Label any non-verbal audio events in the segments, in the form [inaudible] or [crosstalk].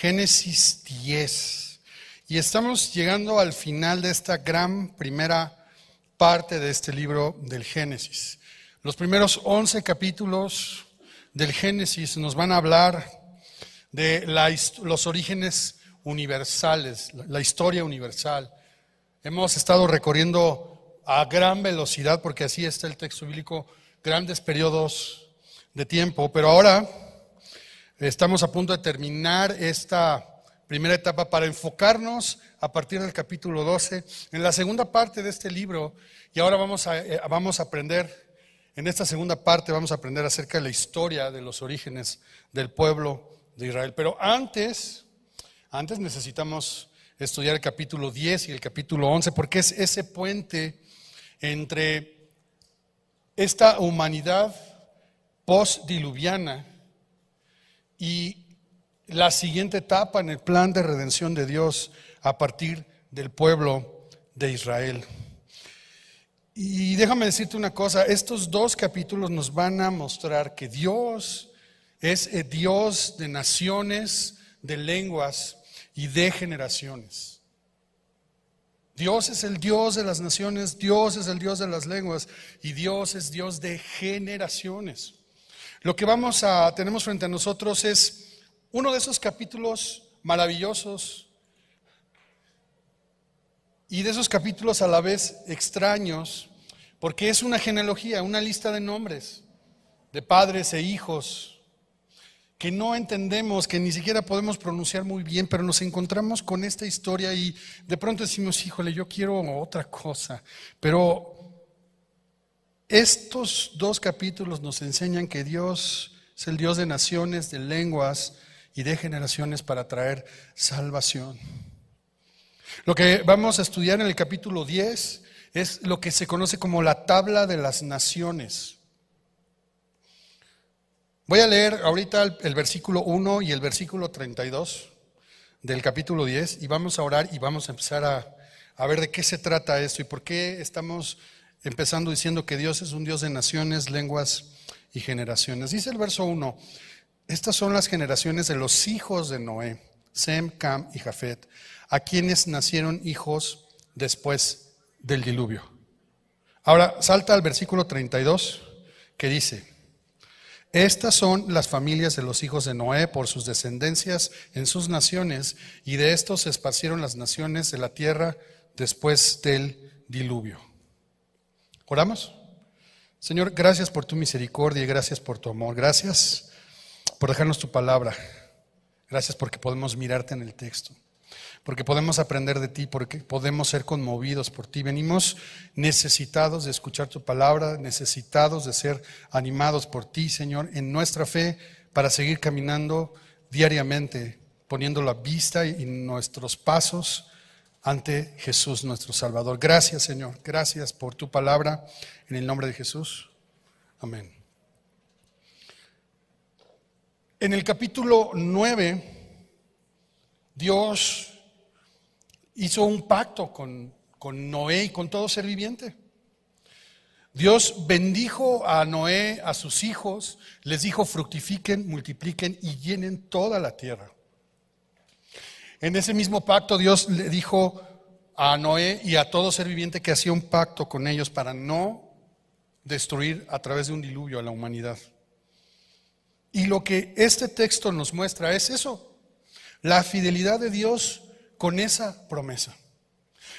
Génesis 10. Y estamos llegando al final de esta gran primera parte de este libro del Génesis. Los primeros 11 capítulos del Génesis nos van a hablar de los orígenes universales, la historia universal. Hemos estado recorriendo a gran velocidad, porque así está el texto bíblico, grandes periodos de tiempo, pero ahora estamos a punto de terminar esta primera etapa para enfocarnos a partir del capítulo 12 en la segunda parte de este libro y ahora vamos a, eh, vamos a aprender, en esta segunda parte vamos a aprender acerca de la historia de los orígenes del pueblo de Israel. Pero antes, antes necesitamos estudiar el capítulo 10 y el capítulo 11 porque es ese puente entre esta humanidad postdiluviana y la siguiente etapa en el plan de redención de Dios a partir del pueblo de Israel. Y déjame decirte una cosa, estos dos capítulos nos van a mostrar que Dios es el Dios de naciones, de lenguas y de generaciones. Dios es el Dios de las naciones, Dios es el Dios de las lenguas y Dios es Dios de generaciones. Lo que vamos a tenemos frente a nosotros es uno de esos capítulos maravillosos y de esos capítulos a la vez extraños, porque es una genealogía, una lista de nombres de padres e hijos que no entendemos, que ni siquiera podemos pronunciar muy bien, pero nos encontramos con esta historia y de pronto decimos, híjole, yo quiero otra cosa. Pero estos dos capítulos nos enseñan que Dios es el Dios de naciones, de lenguas, y de generaciones para traer salvación. Lo que vamos a estudiar en el capítulo 10 es lo que se conoce como la tabla de las naciones. Voy a leer ahorita el, versículo 1 y el versículo 32 del capítulo 10 y vamos a orar y vamos a empezar a, a ver de qué se trata esto y por qué estamos empezando diciendo que Dios es un Dios de naciones, lenguas y generaciones. Dice el verso 1, estas son las generaciones de los hijos de Noé, Sem, Cam y Jafet, a quienes nacieron hijos después del diluvio. Ahora salta al versículo 32 que dice, estas son las familias de los hijos de Noé por sus descendencias en sus naciones, y de estos se esparcieron las naciones de la tierra después del diluvio. ¿Oramos? Señor, gracias por tu misericordia y gracias por tu amor. Gracias por dejarnos tu palabra. Gracias porque podemos mirarte en el texto, porque podemos aprender de ti, porque podemos ser conmovidos por ti. Venimos necesitados de escuchar tu palabra, necesitados de ser animados por ti, Señor, en nuestra fe para seguir caminando diariamente, poniendo la vista y nuestros pasos ante Jesús nuestro Salvador. Gracias, Señor. Gracias por tu palabra. En el nombre de Jesús. Amén. En el capítulo 9, Dios hizo un pacto con, con, Noé y con todo ser viviente. Dios bendijo a Noé, a sus hijos, les dijo fructifiquen, multipliquen y llenen toda la tierra. En ese mismo pacto Dios le dijo a Noé y a todo ser viviente que hacía un pacto con ellos para no destruir a través de un diluvio a la humanidad. Y lo que este texto nos muestra es eso, la fidelidad de Dios con esa promesa.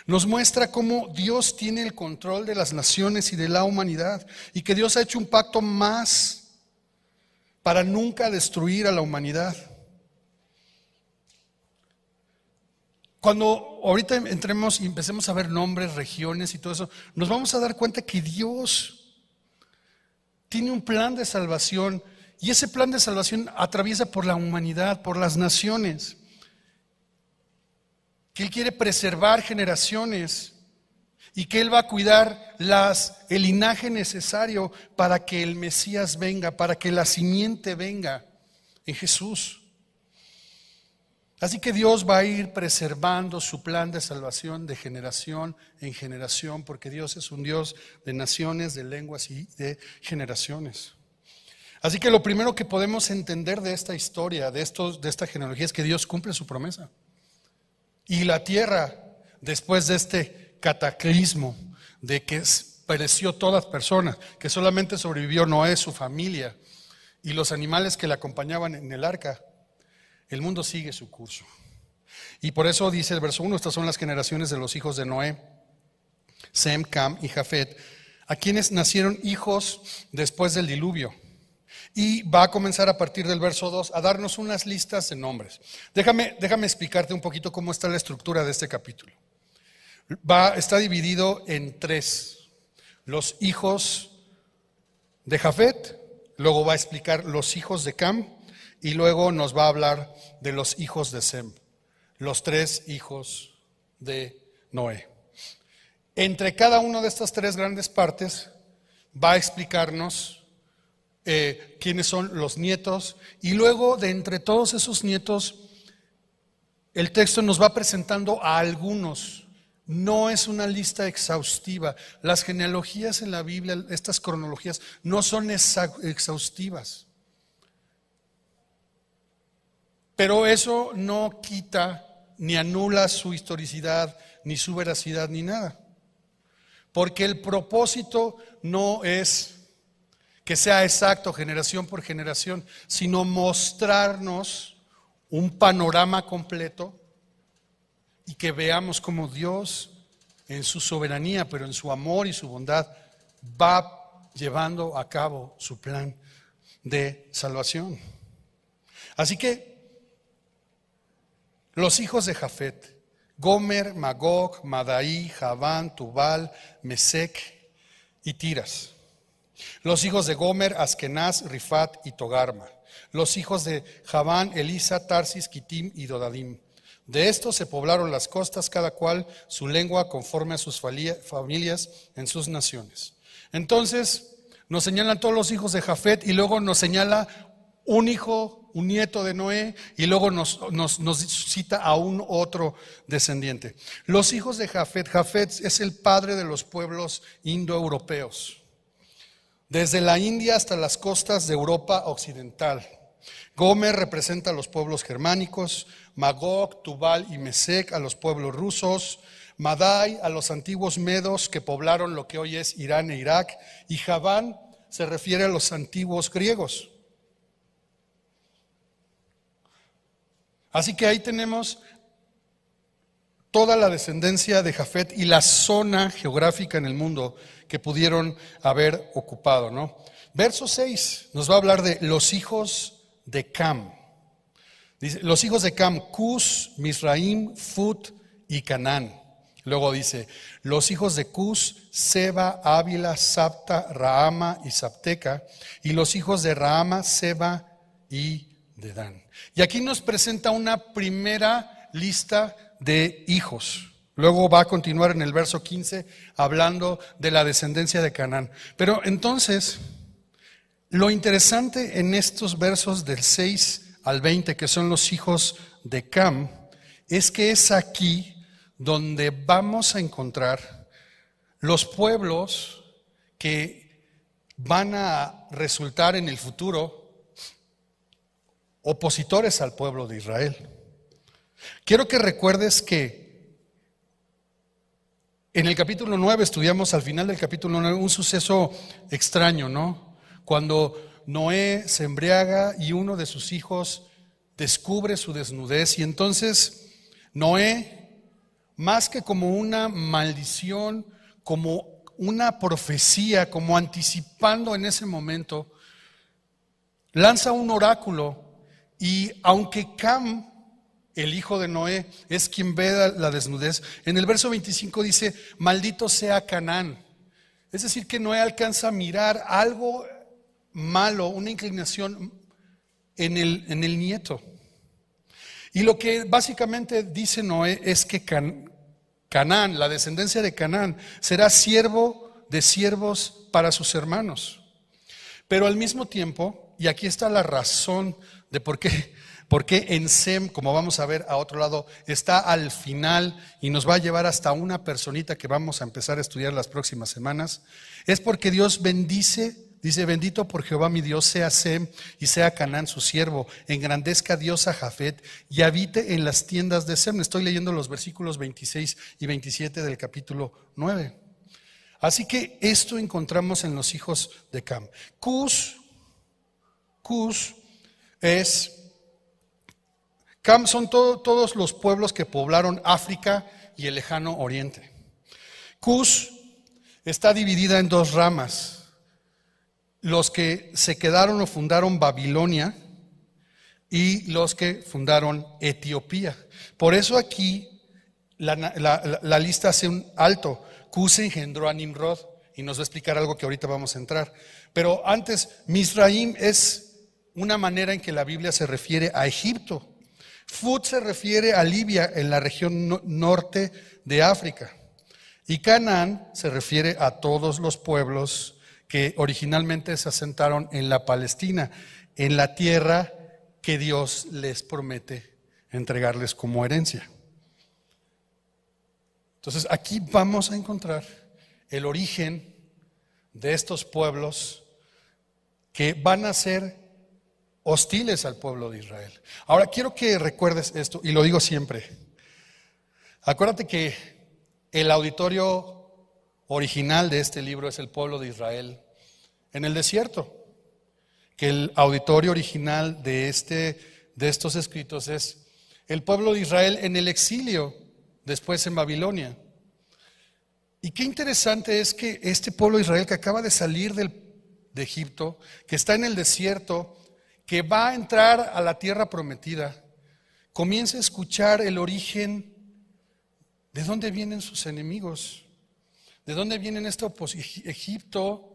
Nos muestra cómo Dios tiene el control de las naciones y de la humanidad y que Dios ha hecho un pacto más para nunca destruir a la humanidad. Cuando ahorita entremos y empecemos a ver nombres, regiones y todo eso, nos vamos a dar cuenta que Dios tiene un plan de salvación y ese plan de salvación atraviesa por la humanidad, por las naciones. Que Él quiere preservar generaciones y que Él va a cuidar las, el linaje necesario para que el Mesías venga, para que la simiente venga en Jesús. Así que Dios va a ir preservando su plan de salvación de generación en generación, porque Dios es un Dios de naciones, de lenguas y de generaciones. Así que lo primero que podemos entender de esta historia, de, estos, de esta genealogía, es que Dios cumple su promesa. Y la tierra, después de este cataclismo, de que pereció todas personas, que solamente sobrevivió Noé, su familia y los animales que le acompañaban en el arca, el mundo sigue su curso. Y por eso dice el verso 1, estas son las generaciones de los hijos de Noé, Sem, Cam y Jafet, a quienes nacieron hijos después del diluvio. Y va a comenzar a partir del verso 2 a darnos unas listas de nombres. Déjame, déjame explicarte un poquito cómo está la estructura de este capítulo. Va, está dividido en tres. Los hijos de Jafet, luego va a explicar los hijos de Cam y luego nos va a hablar de los hijos de Sem, los tres hijos de Noé. Entre cada una de estas tres grandes partes va a explicarnos eh, quiénes son los nietos y luego de entre todos esos nietos el texto nos va presentando a algunos. No es una lista exhaustiva. Las genealogías en la Biblia, estas cronologías, no son exhaustivas. Pero eso no quita ni anula su historicidad, ni su veracidad, ni nada. Porque el propósito no es que sea exacto generación por generación, sino mostrarnos un panorama completo y que veamos cómo Dios en su soberanía, pero en su amor y su bondad, va llevando a cabo su plan de salvación. Así que los hijos de Jafet, Gomer, Magog, Madaí, Javán, Tubal, Mesec y Tiras. Los hijos de Gomer, Askenaz, Rifat y Togarma. Los hijos de Javán, Elisa, Tarsis, Kitim y Dodadim. De estos se poblaron las costas, cada cual su lengua conforme a sus familias en sus naciones. Entonces nos señalan todos los hijos de Jafet y luego nos señala un hijo un nieto de Noé, y luego nos, cita a un otro descendiente. Los hijos de Jafet, Jafet es el padre de los pueblos indoeuropeos, desde la India hasta las costas de Europa occidental. Gomer representa a los pueblos germánicos, Magog, Tubal y Mesec a los pueblos rusos, Madai a los antiguos medos que poblaron lo que hoy es Irán e Irak, y Javán se refiere a los antiguos griegos. Así que ahí tenemos toda la descendencia de Jafet y la zona geográfica en el mundo que pudieron haber ocupado, ¿no? Verso 6 nos va a hablar de los hijos de Cam. Dice, los hijos de Cam, Cus, Misraim, Fut y Canaán. Luego dice, los hijos de Cus, Seba, Ávila, Sapta, Rahama y Sapteca, y los hijos de Rahama, Seba y de Dan. Y aquí nos presenta una primera lista de hijos. Luego va a continuar en el verso 15 hablando de la descendencia de Canaán. Pero entonces, lo interesante en estos versos del 6 al 20, que son los hijos de Cam, es que es aquí donde vamos a encontrar los pueblos que van a resultar en el futuro opositores al pueblo de Israel. Quiero que recuerdes que en el capítulo 9 estudiamos al final del capítulo 9 un suceso extraño, ¿no? Cuando Noé se embriaga y uno de sus hijos descubre su desnudez y entonces Noé, más que como una maldición, como una profecía, como anticipando en ese momento, lanza un oráculo y aunque Cam, el hijo de Noé, es quien ve la desnudez, en el verso 25 dice, maldito sea Canaán. Es decir, que Noé alcanza a mirar algo malo, una inclinación en el, nieto. Y lo que básicamente dice Noé es que Canaán, la descendencia de Canaán, será siervo de siervos para sus hermanos. Pero al mismo tiempo, y aquí está la razón de por qué, por qué en Sem, como vamos a ver a otro lado, está al final y nos va a llevar hasta una personita que vamos a empezar a estudiar las próximas semanas, es porque Dios bendice Dice, bendito por Jehová mi Dios sea Sem y sea Canaán su siervo, engrandezca Dios a Jafet y habite en las tiendas de Sem. Estoy leyendo los versículos 26 y 27 del capítulo 9. Así que esto encontramos en los hijos de Cam. Cus, Cus es, son todos los pueblos que poblaron África y el lejano oriente. Cus está dividida en dos ramas los que se quedaron o fundaron Babilonia y los que fundaron Etiopía. Por eso aquí la, lista hace un alto. Cus engendró a Nimrod y nos va a explicar algo que ahorita vamos a entrar. Pero antes, Misraim es una manera en que la Biblia se refiere a Egipto. Fut se refiere a Libia en la región norte de África. Y Canaán se refiere a todos los pueblos que originalmente se asentaron en la Palestina, en la tierra que Dios les promete entregarles como herencia. Entonces aquí vamos a encontrar el origen de estos pueblos que van a ser hostiles al pueblo de Israel. Ahora quiero que recuerdes esto, y lo digo siempre. Acuérdate que el auditorio original de este libro es el pueblo de Israel en el desierto. Que el auditorio original de, este, de estos escritos es el pueblo de Israel en el exilio, después en Babilonia. Y qué interesante es que este pueblo de Israel que acaba de salir de Egipto, que está en el desierto, que va a entrar a la tierra prometida, comienza a escuchar el origen de dónde vienen sus enemigos. ¿De dónde vienen esto? Pues Egipto.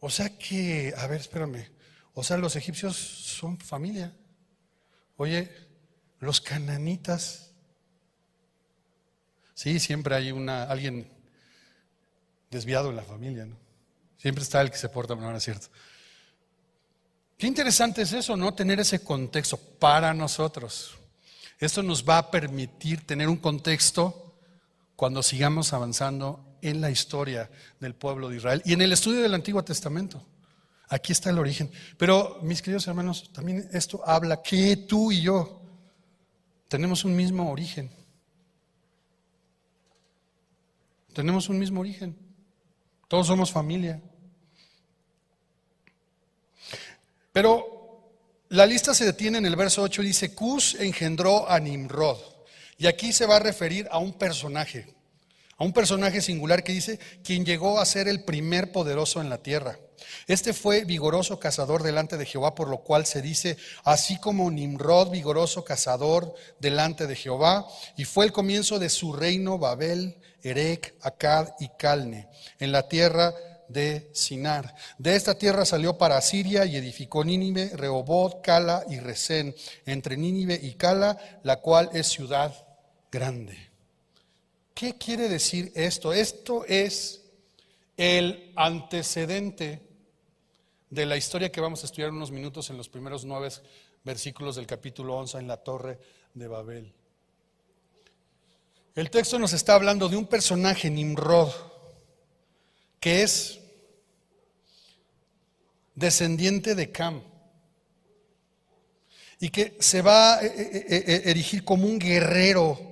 O sea que, a ver, espérame. O sea, los egipcios son familia. Oye, los cananitas. Sí, siempre hay una, alguien desviado en la familia, ¿no? Siempre está el que se porta de manera cierta. Qué interesante es eso, ¿no? Tener ese contexto para nosotros. Esto nos va a permitir tener un contexto cuando sigamos avanzando en la historia del pueblo de Israel y en el estudio del Antiguo Testamento. Aquí está el origen. Pero, mis queridos hermanos, también esto habla que tú y yo tenemos un mismo origen. Tenemos un mismo origen. Todos somos familia. Pero la lista se detiene en el verso 8 y dice, Cus engendró a Nimrod. Y aquí se va a referir a un personaje, a un personaje singular que dice, quien llegó a ser el primer poderoso en la tierra. Este fue vigoroso cazador delante de Jehová, por lo cual se dice, así como Nimrod, vigoroso cazador delante de Jehová, y fue el comienzo de su reino Babel, Erec, Acad y Calne, en la tierra de Sinar. De esta tierra salió para Siria y edificó Nínive, Rehobot, Cala y Resén, entre Nínive y Cala, la cual es ciudad grande. ¿Qué quiere decir esto? Esto es el antecedente de la historia que vamos a estudiar unos minutos en los primeros nueve versículos del capítulo 11 en la torre de Babel. El texto nos está hablando de un personaje, Nimrod, que es descendiente de Cam y que se va a erigir como un guerrero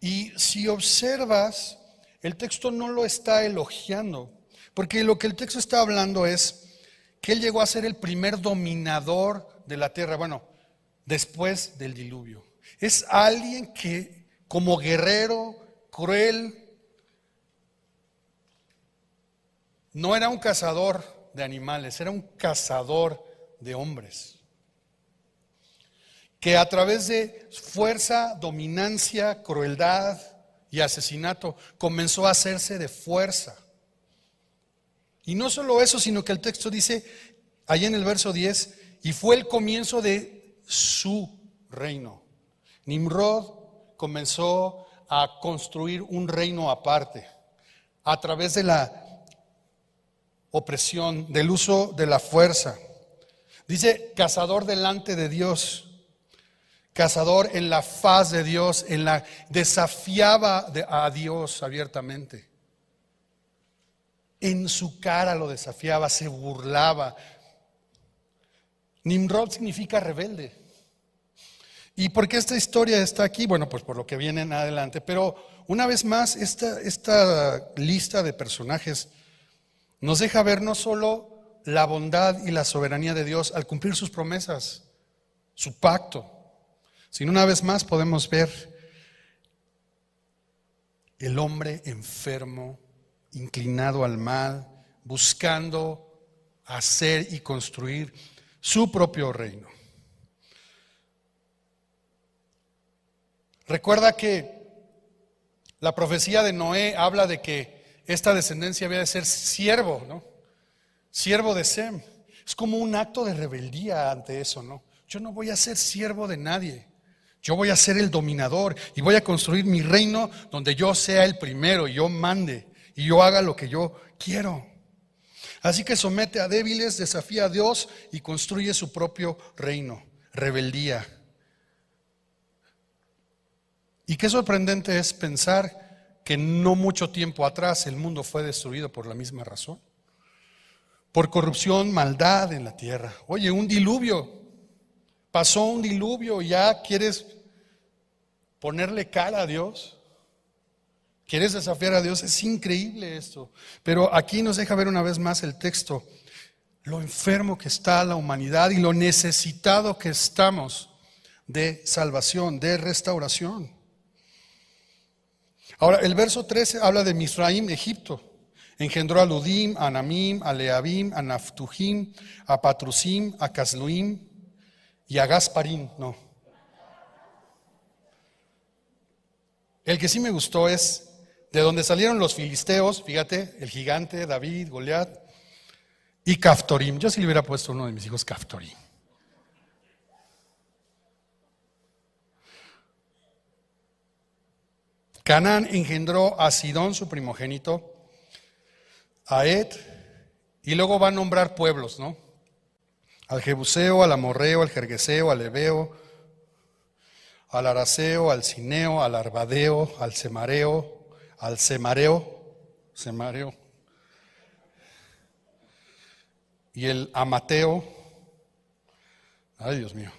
y si observas, el texto no lo está elogiando, porque lo que el texto está hablando es que él llegó a ser el primer dominador de la tierra, bueno, después del diluvio. Es alguien que como guerrero, cruel, no era un cazador de animales, era un cazador de hombres que a través de fuerza, dominancia, crueldad y asesinato comenzó a hacerse de fuerza. Y no solo eso, sino que el texto dice, allá en el verso 10, y fue el comienzo de su reino. Nimrod comenzó a construir un reino aparte, a través de la opresión, del uso de la fuerza. Dice, cazador delante de Dios cazador en la faz de Dios, en la desafiaba a Dios abiertamente. En su cara lo desafiaba, se burlaba. Nimrod significa rebelde. ¿Y por qué esta historia está aquí? Bueno, pues por lo que viene en adelante. Pero una vez más, esta, esta lista de personajes nos deja ver no solo la bondad y la soberanía de Dios al cumplir sus promesas, su pacto, sino una vez más podemos ver el hombre enfermo, inclinado al mal, buscando hacer y construir su propio reino. Recuerda que la profecía de Noé habla de que esta descendencia había de ser siervo, ¿no? Siervo de Sem. Es como un acto de rebeldía ante eso, ¿no? Yo no voy a ser siervo de nadie. Yo voy a ser el dominador y voy a construir mi reino donde yo sea el primero, y yo mande y yo haga lo que yo quiero. Así que somete a débiles, desafía a Dios y construye su propio reino. Rebeldía. Y qué sorprendente es pensar que no mucho tiempo atrás el mundo fue destruido por la misma razón. Por corrupción, maldad en la tierra. Oye, un diluvio Pasó un diluvio ya quieres ponerle cara a Dios. ¿Quieres desafiar a Dios? Es increíble esto. Pero aquí nos deja ver una vez más el texto, lo enfermo que está la humanidad y lo necesitado que estamos de salvación, de restauración. Ahora, el verso 13 habla de Misraim, Egipto. Engendró a Ludim, a Namim, a Leabim, a Naftujim, a Patrusim, a Casluim, y a Gasparín, no. El que sí me gustó es de donde salieron los filisteos, fíjate, el gigante, David, Goliat, y Caftorim. Yo sí le hubiera puesto uno de mis hijos Caftorim. Canaán engendró a Sidón, su primogénito, a Ed, y luego va a nombrar pueblos, ¿no? al Jebuseo, al Amorreo, al Jergueseo, al Ebeo, al Araceo, al Cineo, al Arbadeo, al Semareo, al Semareo, Semareo, y el Amateo. Ay, Dios mío.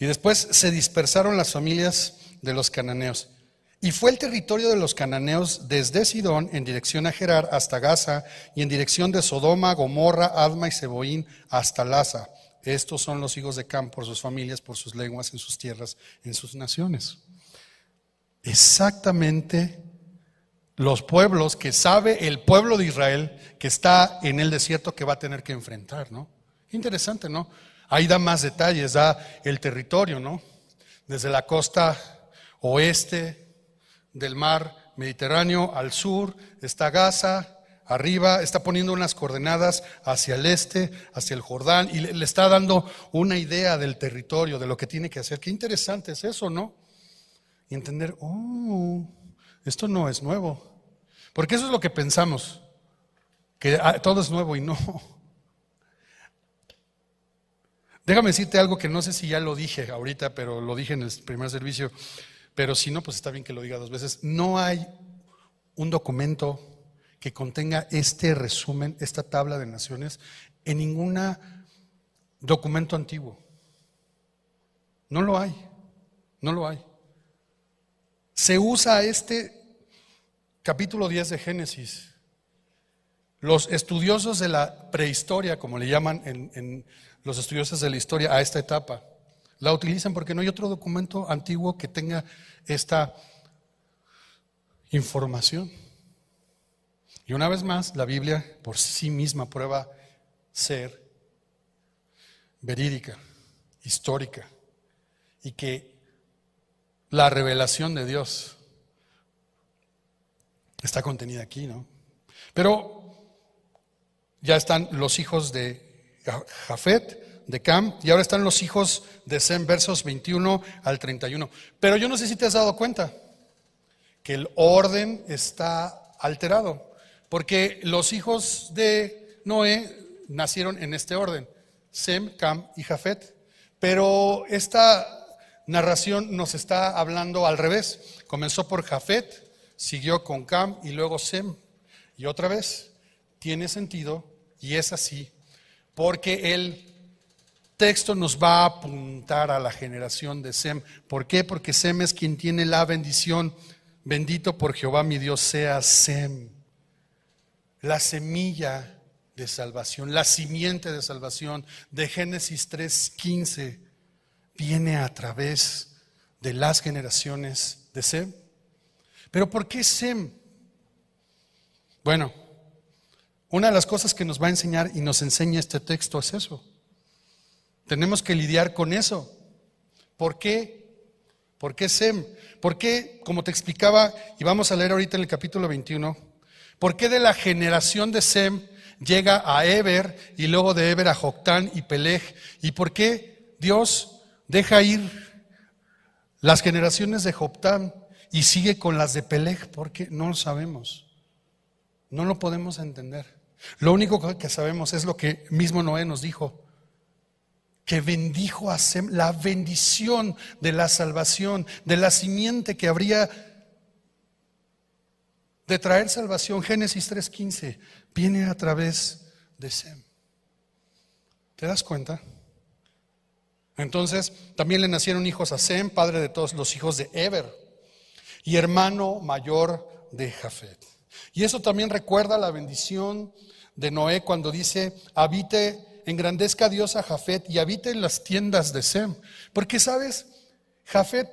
Y después se dispersaron las familias de los cananeos. Y fue el territorio de los cananeos desde Sidón en dirección a Gerar hasta Gaza y en dirección de Sodoma, Gomorra, Adma y Seboín hasta Laza estos son los hijos de Cam por sus familias, por sus lenguas, en sus tierras, en sus naciones. Exactamente los pueblos que sabe el pueblo de Israel que está en el desierto que va a tener que enfrentar, ¿no? Interesante, ¿no? Ahí da más detalles, da el territorio, ¿no? Desde la costa oeste del mar Mediterráneo al sur está Gaza, arriba, está poniendo unas coordenadas hacia el este, hacia el Jordán, y le, está dando una idea del territorio, de lo que tiene que hacer. Qué interesante es eso, ¿no? Y entender, oh, esto no es nuevo. Porque eso es lo que pensamos, que ah, todo es nuevo y no. Déjame decirte algo que no sé si ya lo dije ahorita, pero lo dije en el primer servicio, pero si no, pues está bien que lo diga dos veces. No hay un documento que contenga este resumen, esta tabla de naciones, en ningún documento antiguo. No lo hay, no lo hay. Se usa este capítulo 10 de Génesis. Los estudiosos de la prehistoria, como le llaman en, los estudiosos de la historia a esta etapa, la utilizan porque no hay otro documento antiguo que tenga esta información. Y una vez más, la Biblia por sí misma prueba ser verídica, histórica, y que la revelación de Dios está contenida aquí, ¿no? Pero ya están los hijos de Jafet, de Cam, y ahora están los hijos de Sem, versos 21 al 31. Pero yo no sé si te has dado cuenta que el orden está alterado. Porque los hijos de Noé nacieron en este orden, Sem, Cam y Jafet. Pero esta narración nos está hablando al revés. Comenzó por Jafet, siguió con Cam y luego Sem. Y otra vez tiene sentido y es así, porque el texto nos va a apuntar a la generación de Sem. ¿Por qué? Porque Sem es quien tiene la bendición. Bendito por Jehová mi Dios sea Sem, la semilla de salvación, la simiente de salvación de Génesis 3:15 viene a través de las generaciones de Sem. Pero ¿por qué Sem? Bueno, una de las cosas que nos va a enseñar y nos enseña este texto es eso. Tenemos que lidiar con eso. ¿Por qué? ¿Por qué Sem? ¿Por qué, como te explicaba, y vamos a leer ahorita en el capítulo 21, por qué de la generación de Sem llega a Eber y luego de Eber a Joctán y Peleg? ¿Y por qué Dios deja ir las generaciones de Joctán y sigue con las de Peleg? Porque no lo sabemos. No lo podemos entender. Lo único que sabemos es lo que mismo Noé nos dijo que bendijo a Sem, la bendición de la salvación, de la simiente que habría de traer salvación. Génesis 3:15 viene a través de Sem. ¿Te das cuenta? Entonces, también le nacieron hijos a Sem, padre de todos los hijos de Eber, y hermano mayor de Jafet. Y eso también recuerda la bendición de Noé cuando dice, habite engrandezca a Dios a Jafet y habite en las tiendas de Sem. Porque, ¿sabes? Jafet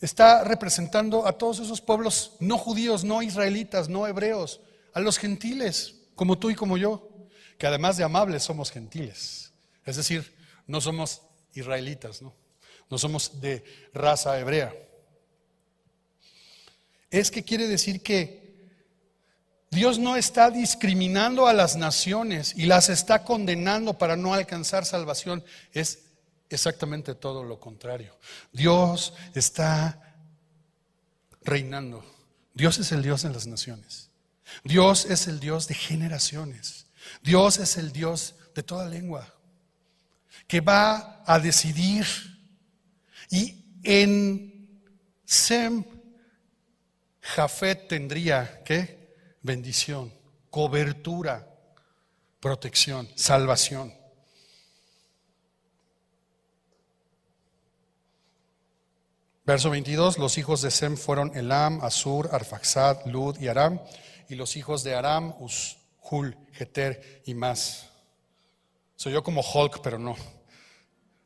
está representando a todos esos pueblos no judíos, no israelitas, no hebreos, a los gentiles, como tú y como yo, que además de amables somos gentiles. Es decir, no somos israelitas, ¿no? No somos de raza hebrea. Es que quiere decir que Dios no está discriminando a las naciones y las está condenando para no alcanzar salvación. Es exactamente todo lo contrario. Dios está reinando. Dios es el Dios de las naciones. Dios es el Dios de generaciones. Dios es el Dios de toda lengua que va a decidir. Y en Sem, Jafet tendría, ¿qué? Bendición, cobertura, protección, salvación. Verso 22, los hijos de Sem fueron Elam, Asur, Arfaxad, Lud y Aram, y los hijos de Aram, Ushul, Geter y más. Soy yo como Hulk, pero no.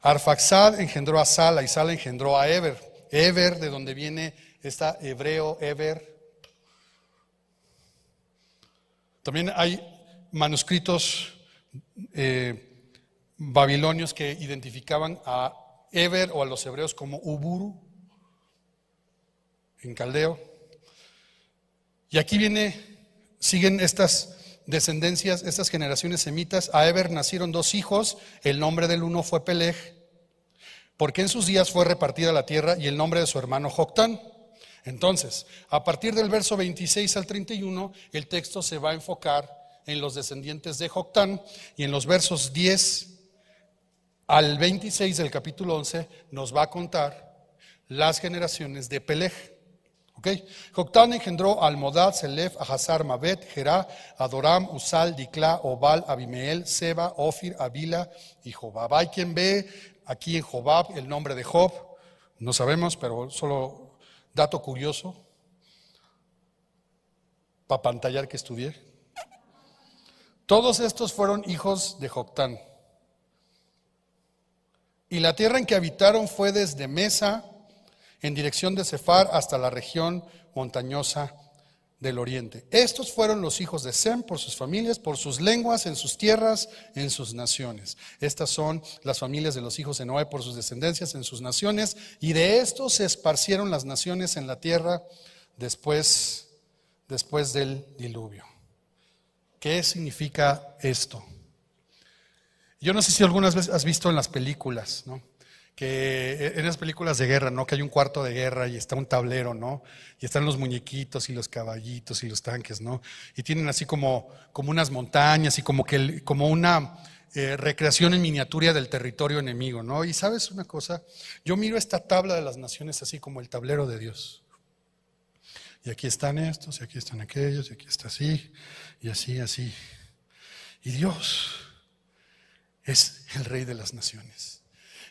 Arfaxad engendró a Sala y Sala engendró a Eber. Eber, de donde viene esta hebreo Eber, También hay manuscritos eh, babilonios que identificaban a Eber o a los hebreos como Uburu en caldeo. Y aquí viene, siguen estas descendencias, estas generaciones semitas. A Eber nacieron dos hijos, el nombre del uno fue Peleg, porque en sus días fue repartida la tierra y el nombre de su hermano Joctán. Entonces, a partir del verso 26 al 31, el texto se va a enfocar en los descendientes de Joctán y en los versos 10 al 26 del capítulo 11 nos va a contar las generaciones de Peleg. Okay. Joctán engendró a Almodad, Selef, a Hazar, Mabet, Gerá, Adoram, Usal, Dikla, Obal, Abimeel, Seba, Ofir, Avila y Jobab. Hay quien ve aquí en Jobab el nombre de Job, no sabemos, pero solo Dato curioso, para pantallar que estudié. Todos estos fueron hijos de Joctán. Y la tierra en que habitaron fue desde Mesa, en dirección de Cefar, hasta la región montañosa del oriente. Estos fueron los hijos de Sem por sus familias, por sus lenguas, en sus tierras, en sus naciones. Estas son las familias de los hijos de Noé por sus descendencias en sus naciones. Y de estos se esparcieron las naciones en la tierra después, después del diluvio. ¿Qué significa esto? Yo no sé si algunas veces has visto en las películas, ¿no? Que en las películas de guerra, ¿no? Que hay un cuarto de guerra y está un tablero, ¿no? Y están los muñequitos y los caballitos y los tanques, ¿no? Y tienen así como, como unas montañas y como, que, como una eh, recreación en miniatura del territorio enemigo, ¿no? Y sabes una cosa, yo miro esta tabla de las naciones así como el tablero de Dios. Y aquí están estos, y aquí están aquellos, y aquí está así, y así, así. Y Dios es el rey de las naciones.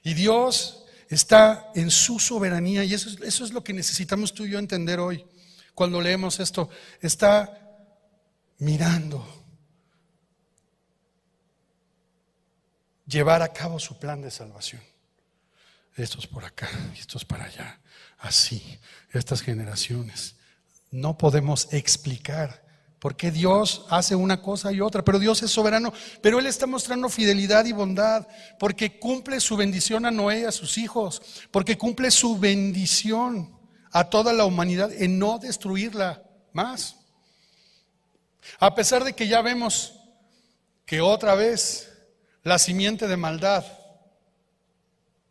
Y Dios está en su soberanía y eso es, eso es lo que necesitamos tú y yo entender hoy cuando leemos esto. Está mirando llevar a cabo su plan de salvación. Esto es por acá, esto es para allá, así, estas generaciones. No podemos explicar por qué Dios hace una cosa y otra, pero Dios es soberano, pero Él está mostrando fidelidad y bondad, porque cumple su bendición a Noé y a sus hijos, porque cumple su bendición a toda la humanidad en no destruirla más. A pesar de que ya vemos que otra vez la simiente de maldad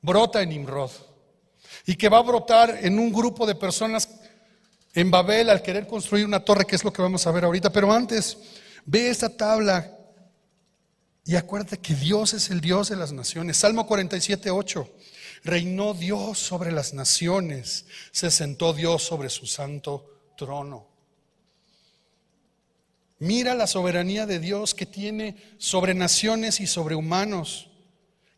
brota en Nimrod y que va a brotar en un grupo de personas en Babel al querer construir una torre, que es lo que vamos a ver ahorita. Pero antes, ve esta tabla y acuérdate que Dios es el Dios de las naciones. Salmo 47, 8. Reinó Dios sobre las naciones, se sentó Dios sobre su santo trono. Mira la soberanía de Dios que tiene sobre naciones y sobre humanos,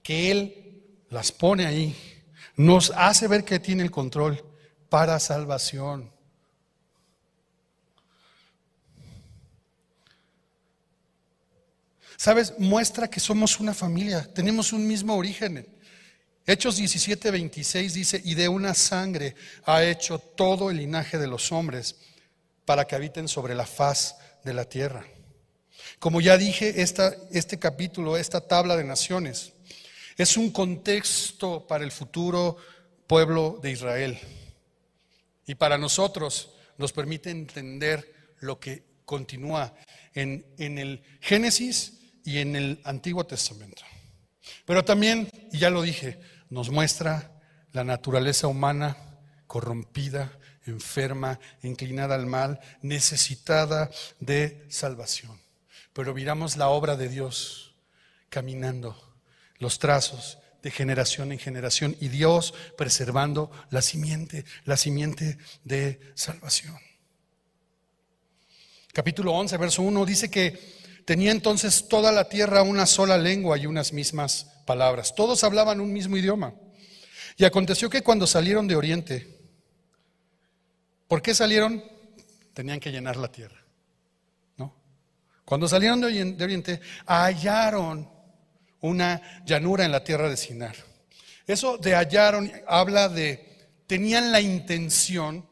que Él las pone ahí. Nos hace ver que tiene el control para salvación. ¿Sabes? Muestra que somos una familia, tenemos un mismo origen. Hechos 17, 26 dice, y de una sangre ha hecho todo el linaje de los hombres para que habiten sobre la faz de la tierra. Como ya dije, esta, este capítulo, esta tabla de naciones, es un contexto para el futuro pueblo de Israel. Y para nosotros nos permite entender lo que continúa en, en el Génesis y en el Antiguo Testamento. Pero también, y ya lo dije, nos muestra la naturaleza humana corrompida, enferma, inclinada al mal, necesitada de salvación. Pero miramos la obra de Dios caminando, los trazos de generación en generación y Dios preservando la simiente, la simiente de salvación. Capítulo 11, verso 1 dice que tenía entonces toda la tierra una sola lengua y unas mismas palabras. Todos hablaban un mismo idioma. Y aconteció que cuando salieron de Oriente, ¿Por qué salieron? Tenían que llenar la tierra. ¿no? Cuando salieron de Oriente, hallaron una llanura en la tierra de Sinar. Eso de hallaron habla de, tenían la intención,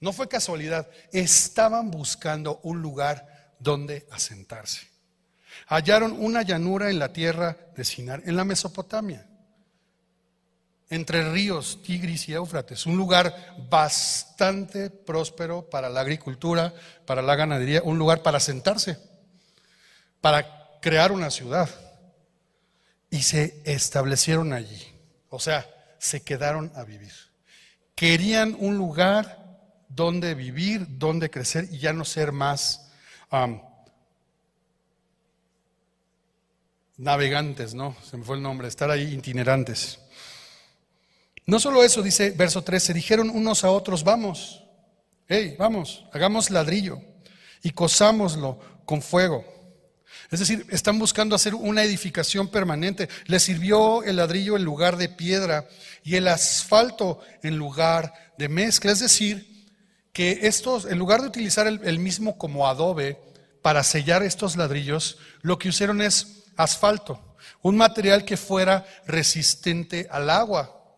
no fue casualidad, estaban buscando un lugar donde asentarse. Hallaron una llanura en la tierra de Sinar, en la Mesopotamia entre ríos Tigris y Éufrates, un lugar bastante próspero para la agricultura, para la ganadería, un lugar para sentarse, para crear una ciudad. Y se establecieron allí, o sea, se quedaron a vivir. Querían un lugar donde vivir, donde crecer y ya no ser más navegantes, ¿no? Se me fue el nombre, estar ahí itinerantes. No solo eso, dice verso 13, dijeron unos a otros, vamos, hey, vamos, hagamos ladrillo y cosámoslo con fuego. Es decir, están buscando hacer una edificación permanente. Les sirvió el ladrillo en lugar de piedra y el asfalto en lugar de mezcla. Es decir, que estos, en lugar de utilizar el, mismo como adobe para sellar estos ladrillos, lo que usaron es asfalto, un material que fuera resistente al agua.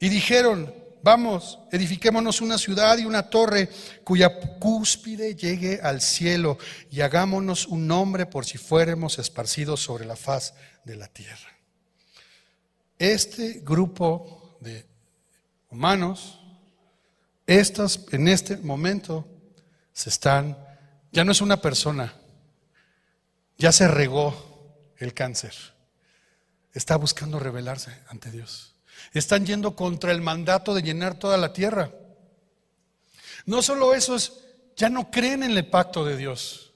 Y dijeron, vamos, edifiquémonos una ciudad y una torre cuya cúspide llegue al cielo y hagámonos un nombre por si fuéramos esparcidos sobre la faz de la tierra. Este grupo de humanos, estas en este momento se están, ya no es una persona, ya se regó el cáncer. Está buscando rebelarse ante Dios. Están yendo contra el mandato de llenar toda la tierra. No solo eso es, ya no creen en el pacto de Dios,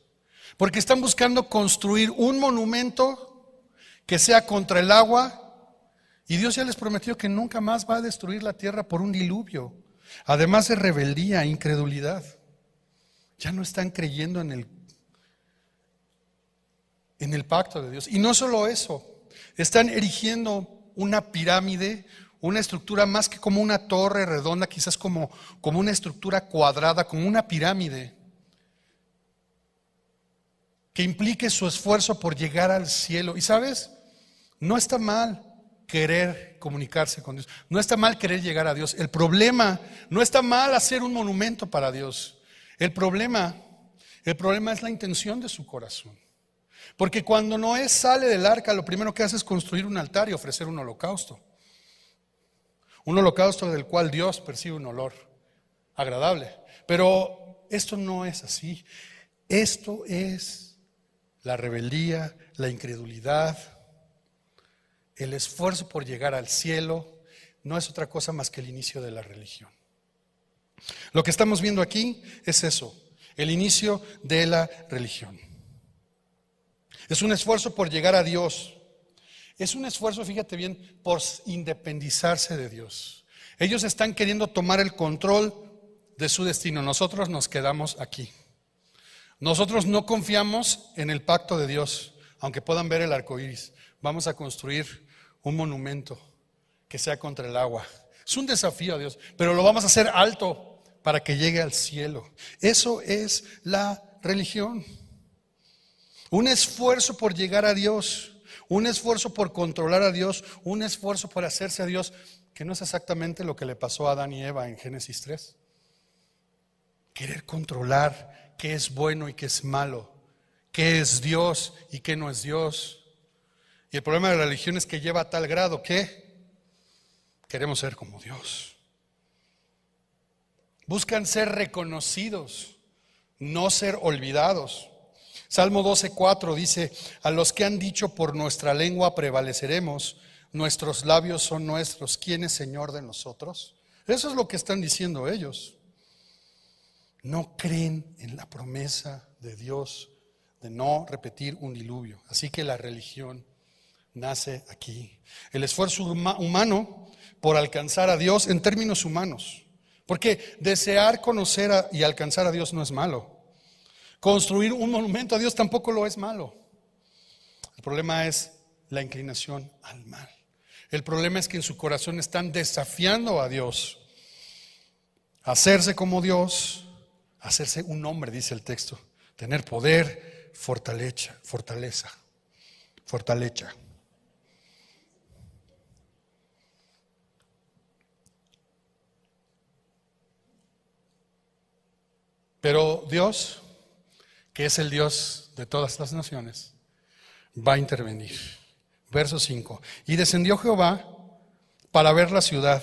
porque están buscando construir un monumento que sea contra el agua, y Dios ya les prometió que nunca más va a destruir la tierra por un diluvio, además de rebeldía, incredulidad. Ya no están creyendo en el, en el pacto de Dios. Y no solo eso, están erigiendo una pirámide, una estructura más que como una torre redonda, quizás como, como una estructura cuadrada, como una pirámide, que implique su esfuerzo por llegar al cielo. Y sabes, no está mal querer comunicarse con Dios, no está mal querer llegar a Dios. El problema, no está mal hacer un monumento para Dios. El problema, el problema es la intención de su corazón. Porque cuando Noé sale del arca, lo primero que hace es construir un altar y ofrecer un holocausto. Un holocausto del cual Dios percibe un olor agradable. Pero esto no es así. Esto es la rebeldía, la incredulidad, el esfuerzo por llegar al cielo. No es otra cosa más que el inicio de la religión. Lo que estamos viendo aquí es eso, el inicio de la religión. Es un esfuerzo por llegar a Dios. Es un esfuerzo, fíjate bien, por independizarse de Dios. Ellos están queriendo tomar el control de su destino. Nosotros nos quedamos aquí. Nosotros no confiamos en el pacto de Dios, aunque puedan ver el arco iris. Vamos a construir un monumento que sea contra el agua. Es un desafío a Dios, pero lo vamos a hacer alto para que llegue al cielo. Eso es la religión. Un esfuerzo por llegar a Dios un esfuerzo por controlar a Dios, un esfuerzo por hacerse a Dios, que no es exactamente lo que le pasó a Adán y Eva en Génesis 3. Querer controlar qué es bueno y qué es malo, qué es Dios y qué no es Dios. Y el problema de la religión es que lleva a tal grado que queremos ser como Dios. Buscan ser reconocidos, no ser olvidados. Salmo 12:4 dice, a los que han dicho por nuestra lengua prevaleceremos, nuestros labios son nuestros, ¿quién es Señor de nosotros? Eso es lo que están diciendo ellos. No creen en la promesa de Dios de no repetir un diluvio. Así que la religión nace aquí. El esfuerzo humano por alcanzar a Dios en términos humanos. Porque desear conocer y alcanzar a Dios no es malo. Construir un monumento a Dios tampoco lo es malo. El problema es la inclinación al mal. El problema es que en su corazón están desafiando a Dios. Hacerse como Dios, hacerse un hombre, dice el texto. Tener poder, fortaleza, fortaleza, fortaleza. Pero Dios que es el Dios de todas las naciones, va a intervenir. Verso 5. Y descendió Jehová para ver la ciudad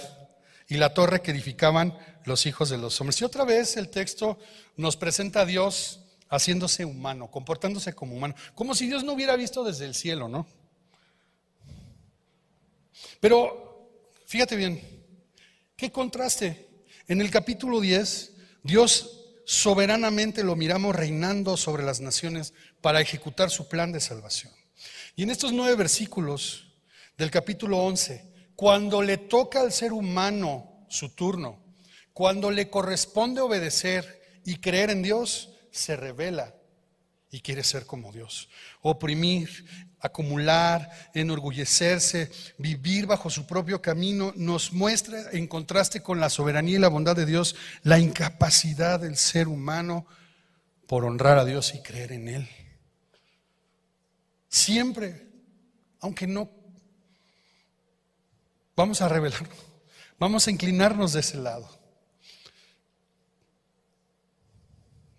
y la torre que edificaban los hijos de los hombres. Y otra vez el texto nos presenta a Dios haciéndose humano, comportándose como humano, como si Dios no hubiera visto desde el cielo, ¿no? Pero fíjate bien, qué contraste. En el capítulo 10, Dios soberanamente lo miramos reinando sobre las naciones para ejecutar su plan de salvación. Y en estos nueve versículos del capítulo 11, cuando le toca al ser humano su turno, cuando le corresponde obedecer y creer en Dios, se revela y quiere ser como Dios. Oprimir, acumular, enorgullecerse, vivir bajo su propio camino, nos muestra en contraste con la soberanía y la bondad de Dios la incapacidad del ser humano por honrar a Dios y creer en Él. Siempre, aunque no, vamos a revelarnos, vamos a inclinarnos de ese lado.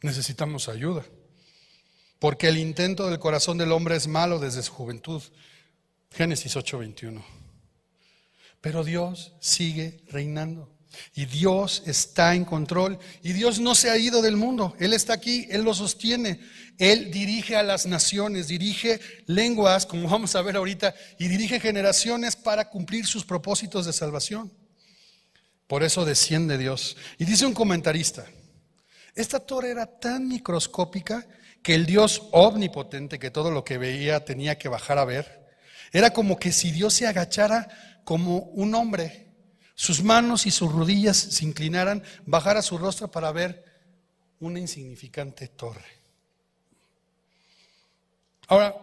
Necesitamos ayuda porque el intento del corazón del hombre es malo desde su juventud. Génesis 8:21. Pero Dios sigue reinando. Y Dios está en control. Y Dios no se ha ido del mundo. Él está aquí, Él lo sostiene. Él dirige a las naciones, dirige lenguas, como vamos a ver ahorita, y dirige generaciones para cumplir sus propósitos de salvación. Por eso desciende Dios. Y dice un comentarista, esta torre era tan microscópica que el Dios omnipotente, que todo lo que veía tenía que bajar a ver, era como que si Dios se agachara como un hombre, sus manos y sus rodillas se inclinaran, bajara su rostro para ver una insignificante torre. Ahora,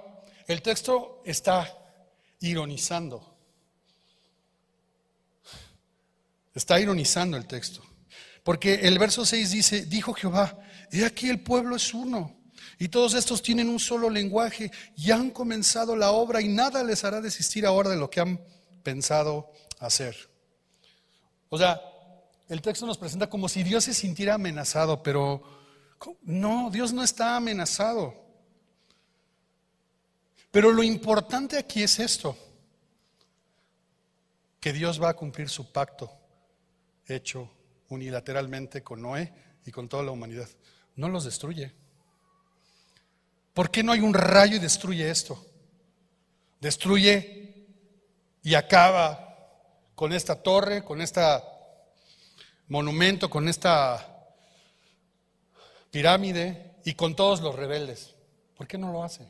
el texto está ironizando. Está ironizando el texto. Porque el verso 6 dice, dijo Jehová, he aquí el pueblo es uno. Y todos estos tienen un solo lenguaje y han comenzado la obra y nada les hará desistir ahora de lo que han pensado hacer. O sea, el texto nos presenta como si Dios se sintiera amenazado, pero no, Dios no está amenazado. Pero lo importante aquí es esto, que Dios va a cumplir su pacto hecho unilateralmente con Noé y con toda la humanidad. No los destruye. ¿Por qué no hay un rayo y destruye esto? Destruye y acaba con esta torre, con este monumento, con esta pirámide y con todos los rebeldes. ¿Por qué no lo hace?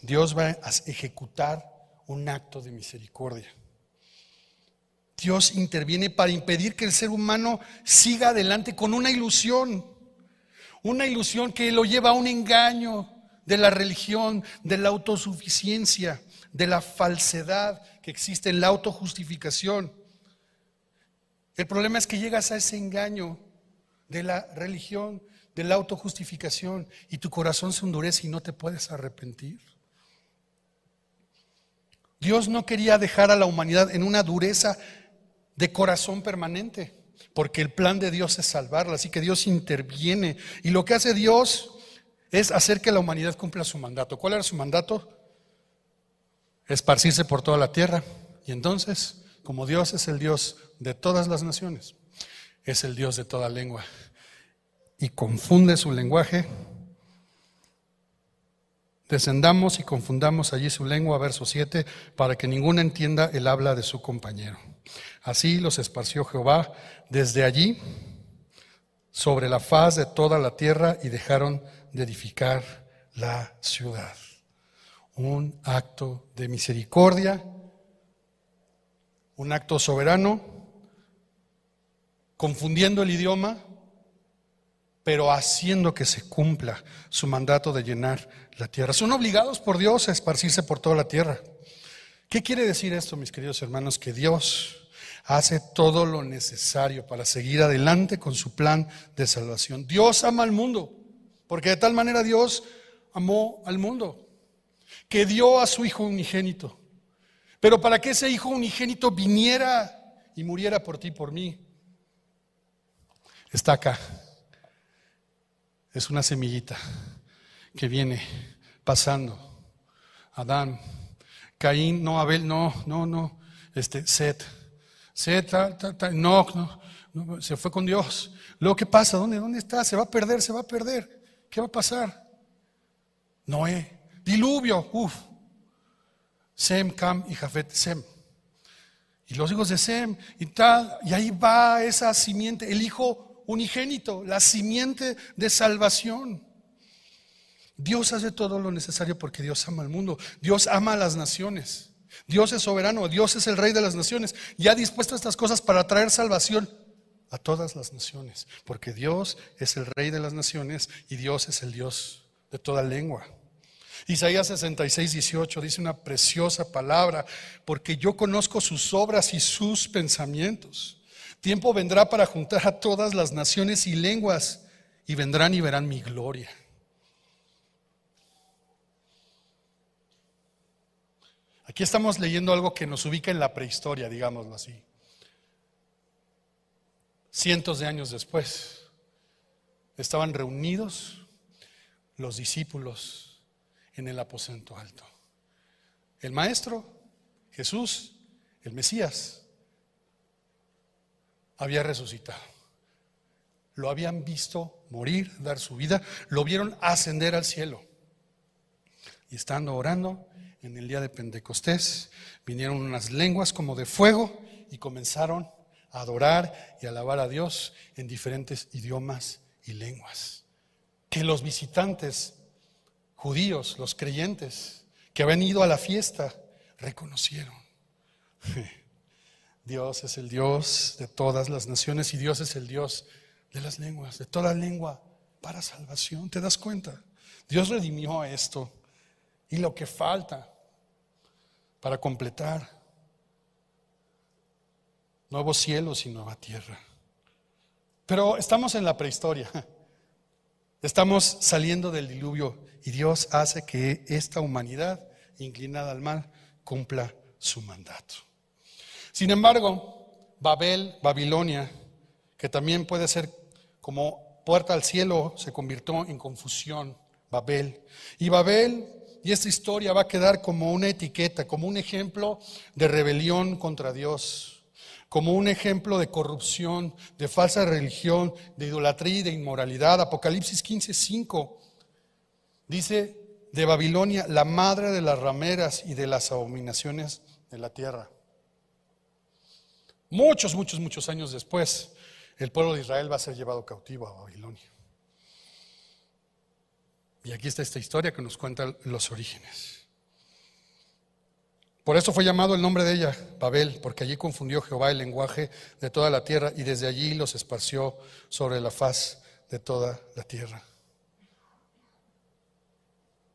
Dios va a ejecutar un acto de misericordia. Dios interviene para impedir que el ser humano siga adelante con una ilusión, una ilusión que lo lleva a un engaño de la religión, de la autosuficiencia, de la falsedad que existe en la autojustificación. El problema es que llegas a ese engaño de la religión, de la autojustificación, y tu corazón se endurece y no te puedes arrepentir. Dios no quería dejar a la humanidad en una dureza de corazón permanente, porque el plan de Dios es salvarla, así que Dios interviene. Y lo que hace Dios es hacer que la humanidad cumpla su mandato. ¿Cuál era su mandato? Esparcirse por toda la tierra. Y entonces, como Dios es el Dios de todas las naciones, es el Dios de toda lengua, y confunde su lenguaje, Descendamos y confundamos allí su lengua, verso 7, para que ninguno entienda el habla de su compañero. Así los esparció Jehová desde allí sobre la faz de toda la tierra y dejaron de edificar la ciudad. Un acto de misericordia, un acto soberano, confundiendo el idioma, pero haciendo que se cumpla su mandato de llenar la tierra. Son obligados por Dios a esparcirse por toda la tierra. ¿Qué quiere decir esto, mis queridos hermanos? Que Dios hace todo lo necesario para seguir adelante con su plan de salvación. Dios ama al mundo, porque de tal manera Dios amó al mundo, que dio a su Hijo unigénito. Pero para que ese Hijo unigénito viniera y muriera por ti, por mí, está acá es una semillita que viene pasando. Adán, Caín, no, Abel, no, no, no, este, Set, Set, no, no, se fue con Dios. Luego, ¿qué pasa? ¿Dónde, ¿Dónde está? Se va a perder, se va a perder. ¿Qué va a pasar? Noé, diluvio, uff. Sem, Cam y Jafet, Sem. Y los hijos de Sem y tal, y ahí va esa simiente, el hijo unigénito, la simiente de salvación. Dios hace todo lo necesario porque Dios ama al mundo, Dios ama a las naciones, Dios es soberano, Dios es el rey de las naciones. Y ha dispuesto estas cosas para traer salvación a todas las naciones, porque Dios es el rey de las naciones y Dios es el Dios de toda lengua. Isaías 66, 18 dice una preciosa palabra, porque yo conozco sus obras y sus pensamientos. Tiempo vendrá para juntar a todas las naciones y lenguas y vendrán y verán mi gloria. Aquí estamos leyendo algo que nos ubica en la prehistoria, digámoslo así. Cientos de años después, estaban reunidos los discípulos en el aposento alto. El Maestro, Jesús, el Mesías, había resucitado. Lo habían visto morir, dar su vida, lo vieron ascender al cielo. Y estando orando en el día de Pentecostés, vinieron unas lenguas como de fuego y comenzaron a adorar y alabar a Dios en diferentes idiomas y lenguas. Que los visitantes judíos, los creyentes que habían ido a la fiesta, reconocieron. [laughs] Dios es el Dios de todas las naciones y Dios es el Dios de las lenguas, de toda lengua, para salvación. ¿Te das cuenta? Dios redimió esto y lo que falta para completar nuevos cielos y nueva tierra. Pero estamos en la prehistoria. Estamos saliendo del diluvio y Dios hace que esta humanidad inclinada al mal cumpla su mandato. Sin embargo, Babel, Babilonia, que también puede ser como puerta al cielo, se convirtió en confusión, Babel. Y Babel y esta historia va a quedar como una etiqueta, como un ejemplo de rebelión contra Dios, como un ejemplo de corrupción, de falsa religión, de idolatría y de inmoralidad. Apocalipsis 15, 5 dice de Babilonia, la madre de las rameras y de las abominaciones de la tierra. Muchos, muchos, muchos años después, el pueblo de Israel va a ser llevado cautivo a Babilonia. Y aquí está esta historia que nos cuenta los orígenes. Por eso fue llamado el nombre de ella Babel, porque allí confundió Jehová el lenguaje de toda la tierra y desde allí los esparció sobre la faz de toda la tierra.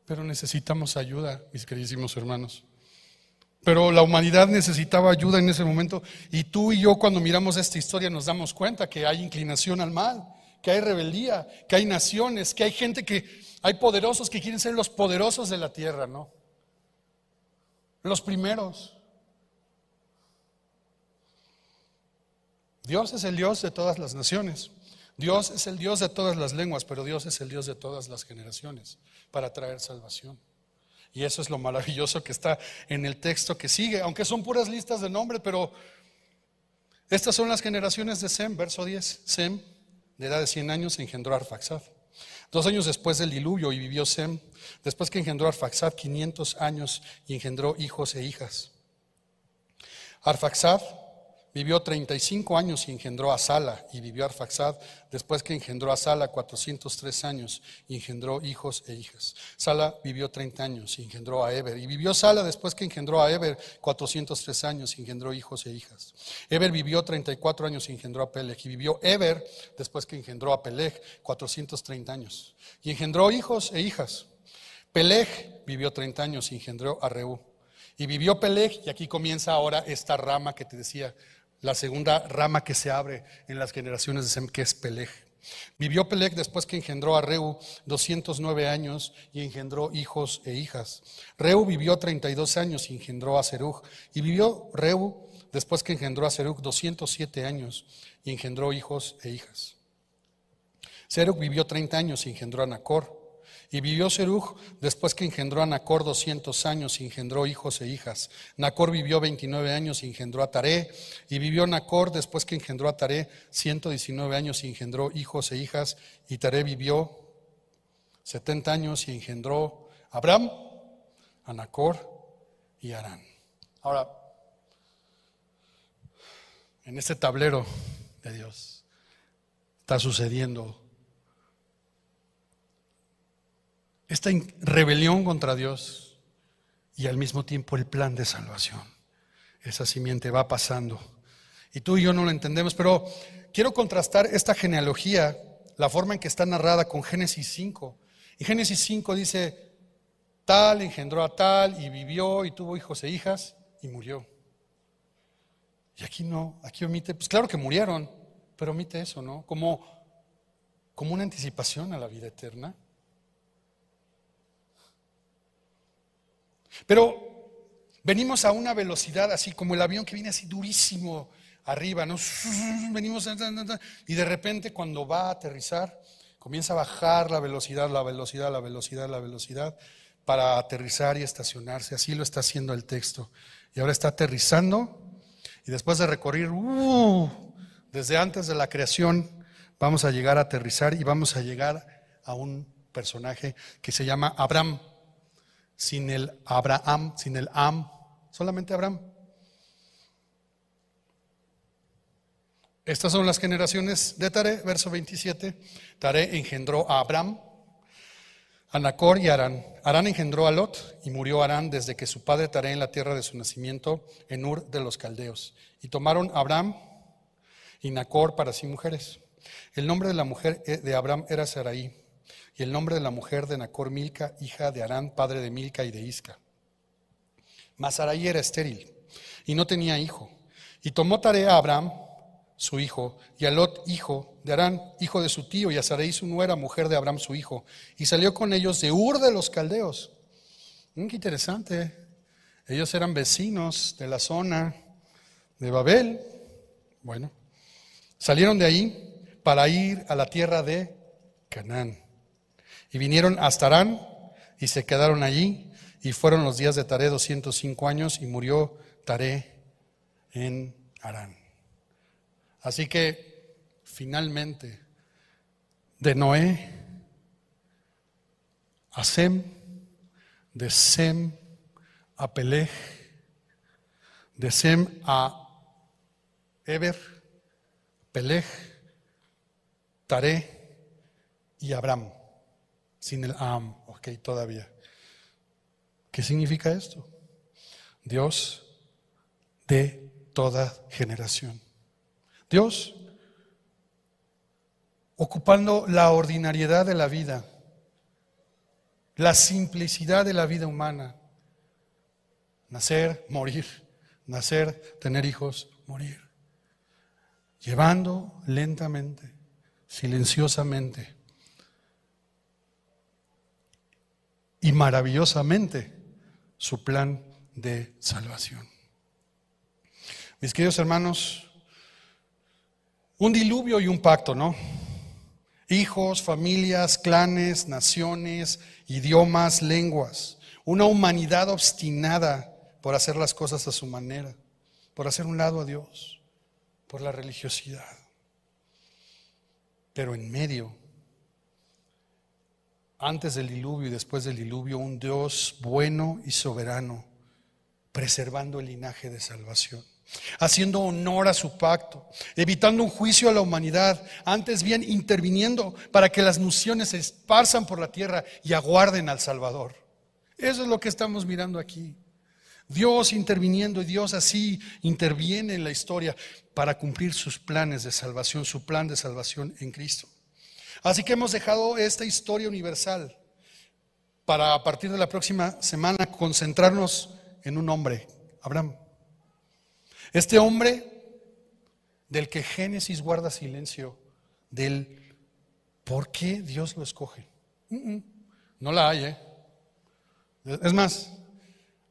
Pero necesitamos ayuda, mis queridísimos hermanos. Pero la humanidad necesitaba ayuda en ese momento y tú y yo cuando miramos esta historia nos damos cuenta que hay inclinación al mal, que hay rebeldía, que hay naciones, que hay gente que, hay poderosos que quieren ser los poderosos de la tierra, ¿no? Los primeros. Dios es el Dios de todas las naciones. Dios es el Dios de todas las lenguas, pero Dios es el Dios de todas las generaciones para traer salvación. Y eso es lo maravilloso que está en el texto que sigue, aunque son puras listas de nombres, pero estas son las generaciones de Sem, verso 10. Sem, de edad de 100 años, engendró a Arfaxad. Dos años después del diluvio y vivió Sem, después que engendró a Arfaxad 500 años y engendró hijos e hijas. Arfaxad Vivió 35 años y engendró a Sala, y vivió Arfaxad después que engendró a Sala 403 años y engendró hijos e hijas. Sala vivió 30 años y engendró a Eber, y vivió Sala después que engendró a Eber 403 años y engendró hijos e hijas. Eber vivió 34 años y engendró a Peleg, y vivió Eber después que engendró a Peleg 430 años y engendró hijos e hijas. Peleg vivió 30 años y engendró a Reú. Y vivió Peleg, y aquí comienza ahora esta rama que te decía la segunda rama que se abre en las generaciones de Sem, que es Peleg. Vivió Peleg después que engendró a Reu 209 años y engendró hijos e hijas. Reu vivió 32 años y engendró a Serug. Y vivió Reu después que engendró a Serug 207 años y engendró hijos e hijas. Serug vivió 30 años y engendró a Nacor. Y vivió Serug después que engendró a Nacor 200 años y engendró hijos e hijas. Nacor vivió 29 años y engendró a Taré. Y vivió Nacor después que engendró a Taré 119 años y engendró hijos e hijas. Y Taré vivió 70 años y engendró a Abraham, a Nacor y a Arán. Ahora, en este tablero de Dios está sucediendo esta rebelión contra Dios y al mismo tiempo el plan de salvación. Esa simiente va pasando. Y tú y yo no lo entendemos, pero quiero contrastar esta genealogía, la forma en que está narrada con Génesis 5. Y Génesis 5 dice, tal engendró a tal y vivió y tuvo hijos e hijas y murió. Y aquí no, aquí omite, pues claro que murieron, pero omite eso, ¿no? Como, como una anticipación a la vida eterna. Pero venimos a una velocidad así como el avión que viene así durísimo arriba, ¿no? Venimos y de repente cuando va a aterrizar comienza a bajar la velocidad, la velocidad, la velocidad, la velocidad para aterrizar y estacionarse. Así lo está haciendo el texto. Y ahora está aterrizando y después de recorrer uh, desde antes de la creación, vamos a llegar a aterrizar y vamos a llegar a un personaje que se llama Abraham sin el Abraham, sin el Am, solamente Abraham. Estas son las generaciones de Tare, verso 27. Tare engendró a Abraham, a Nacor y Arán. Arán engendró a Lot y murió Arán desde que su padre Tare en la tierra de su nacimiento, en Ur de los Caldeos. Y tomaron Abraham y Nacor para sí mujeres. El nombre de la mujer eh, de Abraham era Sarai, y el nombre de la mujer de Nacor Milca, hija de Arán, padre de Milca y de Isca. Mas Sarai era estéril y no tenía hijo. Y tomó tarea a Abraham, su hijo, y a Lot, hijo de Arán, hijo de su tío, y a Sarai, su nuera, mujer de Abraham, su hijo. Y salió con ellos de Ur de los Caldeos. Mm, qué interesante. Ellos eran vecinos de la zona de Babel. Bueno, salieron de ahí para ir a la tierra de Canaán. Y vinieron hasta Arán y se quedaron allí. Y fueron los días de Taré 205 años y murió Taré en Arán. Así que finalmente, de Noé a Sem, de Sem a Peleg, de Sem a Eber, Peleg, Taré y Abraham, sin el Am, ok, todavía. ¿Qué significa esto? Dios de toda generación. Dios, ocupando la ordinariedad de la vida, la simplicidad de la vida humana, nacer, morir, nacer, tener hijos, morir, llevando lentamente, silenciosamente y maravillosamente su plan de salvación. Mis queridos hermanos, un diluvio y un pacto, ¿no? Hijos, familias, clanes, naciones, idiomas, lenguas. Una humanidad obstinada por hacer las cosas a su manera, por hacer un lado a Dios, por la religiosidad. Pero en medio, antes del diluvio y después del diluvio, un Dios bueno y soberano, preservando el linaje de salvación haciendo honor a su pacto, evitando un juicio a la humanidad, antes bien interviniendo para que las naciones se esparzan por la tierra y aguarden al Salvador. Eso es lo que estamos mirando aquí. Dios interviniendo y Dios así interviene en la historia para cumplir sus planes de salvación, su plan de salvación en Cristo. Así que hemos dejado esta historia universal para a partir de la próxima semana concentrarnos en un hombre, Abraham. Este hombre del que Génesis guarda silencio, del por qué Dios lo escoge. No la hay, ¿eh? Es más,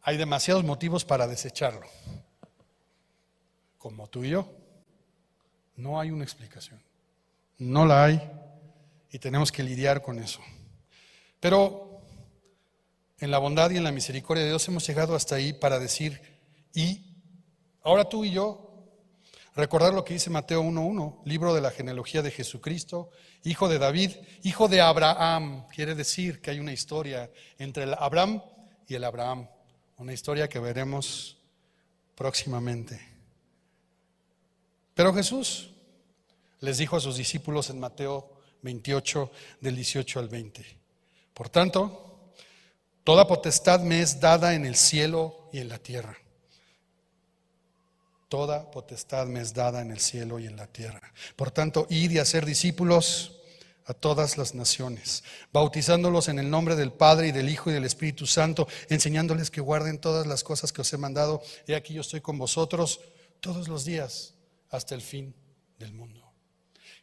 hay demasiados motivos para desecharlo. Como tú y yo. No hay una explicación. No la hay y tenemos que lidiar con eso. Pero en la bondad y en la misericordia de Dios hemos llegado hasta ahí para decir, y Ahora tú y yo, recordar lo que dice Mateo 1.1, libro de la genealogía de Jesucristo, hijo de David, hijo de Abraham. Quiere decir que hay una historia entre el Abraham y el Abraham, una historia que veremos próximamente. Pero Jesús les dijo a sus discípulos en Mateo 28, del 18 al 20. Por tanto, toda potestad me es dada en el cielo y en la tierra. Toda potestad me es dada en el cielo y en la tierra. Por tanto, id y hacer discípulos a todas las naciones, bautizándolos en el nombre del Padre y del Hijo y del Espíritu Santo, enseñándoles que guarden todas las cosas que os he mandado. Y aquí yo estoy con vosotros todos los días hasta el fin del mundo.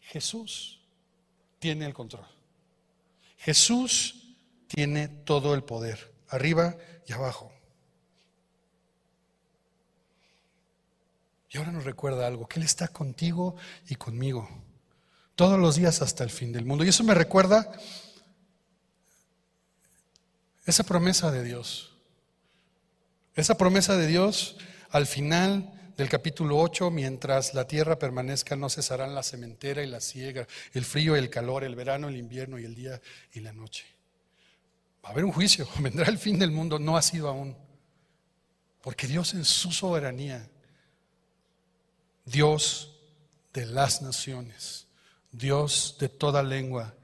Jesús tiene el control. Jesús tiene todo el poder, arriba y abajo. Y ahora nos recuerda algo, que Él está contigo y conmigo, todos los días hasta el fin del mundo. Y eso me recuerda esa promesa de Dios. Esa promesa de Dios al final del capítulo 8, mientras la tierra permanezca, no cesarán la sementera y la siega, el frío y el calor, el verano, el invierno y el día y la noche. Va a haber un juicio, [laughs] vendrá el fin del mundo, no ha sido aún. Porque Dios en su soberanía Dios de las naciones, Dios de toda lengua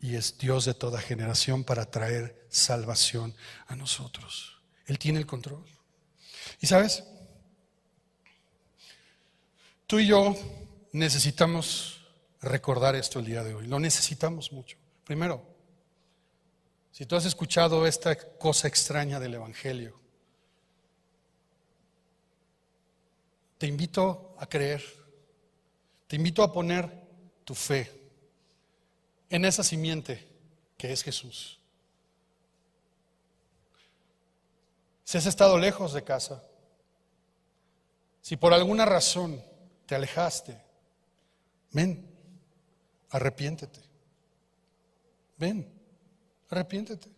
y es Dios de toda generación para traer salvación a nosotros. Él tiene el control. Y sabes, tú y yo necesitamos recordar esto el día de hoy. Lo necesitamos mucho. Primero, si tú has escuchado esta cosa extraña del Evangelio, te invito a creer, te invito a poner tu fe en esa simiente que es Jesús. Si has estado lejos de casa, si por alguna razón te alejaste, ven, arrepiéntete. Ven, arrepiéntete.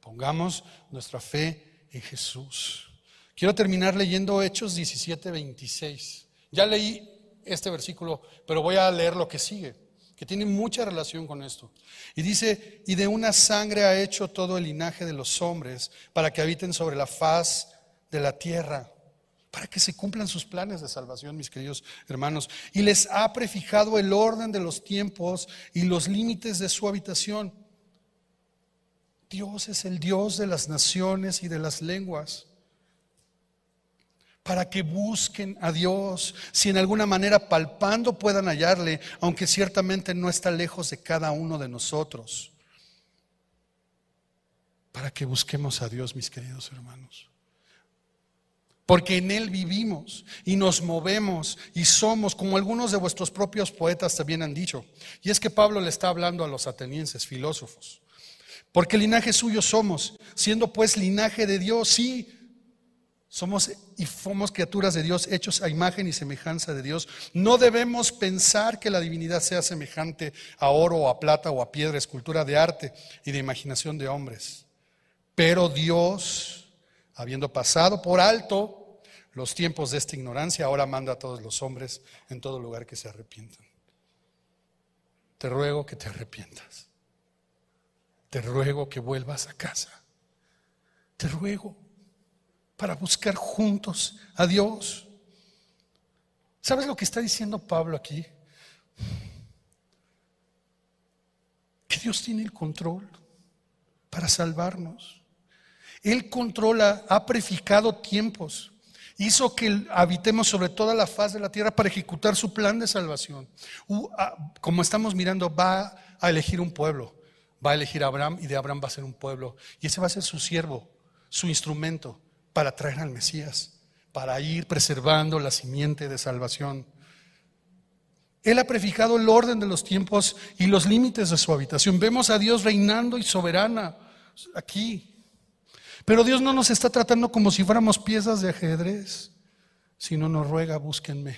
Pongamos nuestra fe en Jesús. Quiero terminar leyendo Hechos 17, 26. Ya leí este versículo, pero voy a leer lo que sigue, que tiene mucha relación con esto. Y dice, y de una sangre ha hecho todo el linaje de los hombres para que habiten sobre la faz de la tierra, para que se cumplan sus planes de salvación, mis queridos hermanos. Y les ha prefijado el orden de los tiempos y los límites de su habitación. Dios es el Dios de las naciones y de las lenguas para que busquen a Dios, si en alguna manera palpando puedan hallarle, aunque ciertamente no está lejos de cada uno de nosotros. Para que busquemos a Dios, mis queridos hermanos. Porque en Él vivimos y nos movemos y somos, como algunos de vuestros propios poetas también han dicho. Y es que Pablo le está hablando a los atenienses, filósofos. Porque linaje suyo somos, siendo pues linaje de Dios, sí, somos y somos criaturas de Dios, hechos a imagen y semejanza de Dios. No debemos pensar que la divinidad sea semejante a oro o a plata o a piedra, escultura de arte y de imaginación de hombres. Pero Dios, habiendo pasado por alto los tiempos de esta ignorancia, ahora manda a todos los hombres en todo lugar que se arrepientan. Te ruego que te arrepientas. Te ruego que vuelvas a casa. Te ruego para buscar juntos a Dios. ¿Sabes lo que está diciendo Pablo aquí? Que Dios tiene el control para salvarnos. Él controla, ha preficado tiempos, hizo que habitemos sobre toda la faz de la tierra para ejecutar su plan de salvación. Como estamos mirando, va a elegir un pueblo, va a elegir a Abraham y de Abraham va a ser un pueblo. Y ese va a ser su siervo, su instrumento para traer al Mesías, para ir preservando la simiente de salvación. Él ha prefijado el orden de los tiempos y los límites de su habitación. Vemos a Dios reinando y soberana aquí. Pero Dios no nos está tratando como si fuéramos piezas de ajedrez, sino nos ruega, búsquenme.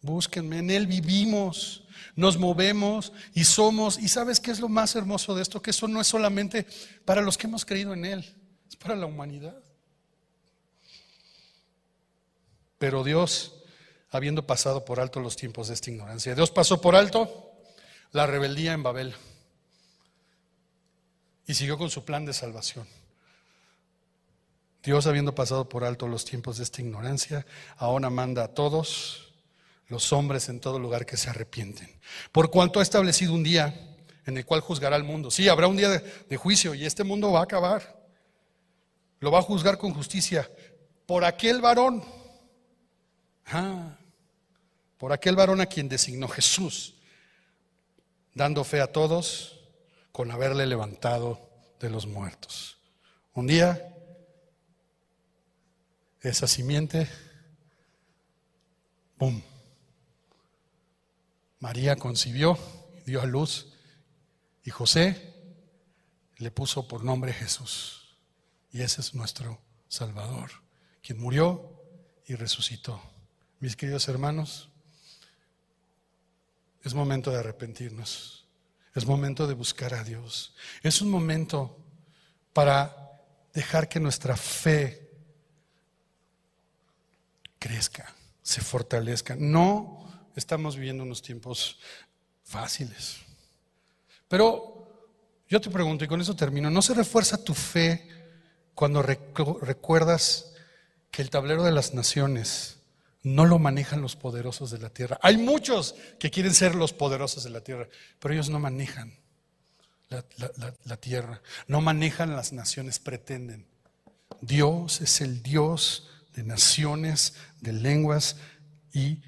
Búsquenme, en Él vivimos nos movemos y somos. ¿Y sabes qué es lo más hermoso de esto? Que eso no es solamente para los que hemos creído en Él, es para la humanidad. Pero Dios, habiendo pasado por alto los tiempos de esta ignorancia, Dios pasó por alto la rebeldía en Babel y siguió con su plan de salvación. Dios, habiendo pasado por alto los tiempos de esta ignorancia, ahora manda a todos los hombres en todo lugar que se arrepienten. Por cuanto ha establecido un día en el cual juzgará al mundo. Sí, habrá un día de, juicio y este mundo va a acabar. Lo va a juzgar con justicia por aquel varón. Ah, por aquel varón a quien designó Jesús, dando fe a todos con haberle levantado de los muertos. Un día, esa simiente, ¡pum! María concibió, dio a luz y José le puso por nombre Jesús. Y ese es nuestro Salvador, quien murió y resucitó. Mis queridos hermanos, es momento de arrepentirnos. Es momento de buscar a Dios. Es un momento para dejar que nuestra fe crezca, se fortalezca. No estamos viviendo unos tiempos fáciles. Pero yo te pregunto, y con eso termino, ¿no se refuerza tu fe cuando recuerdas que el tablero de las naciones no lo manejan los poderosos de la tierra? Hay muchos que quieren ser los poderosos de la tierra, pero ellos no manejan la, la tierra, no manejan las naciones, pretenden. Dios es el Dios de naciones, de lenguas y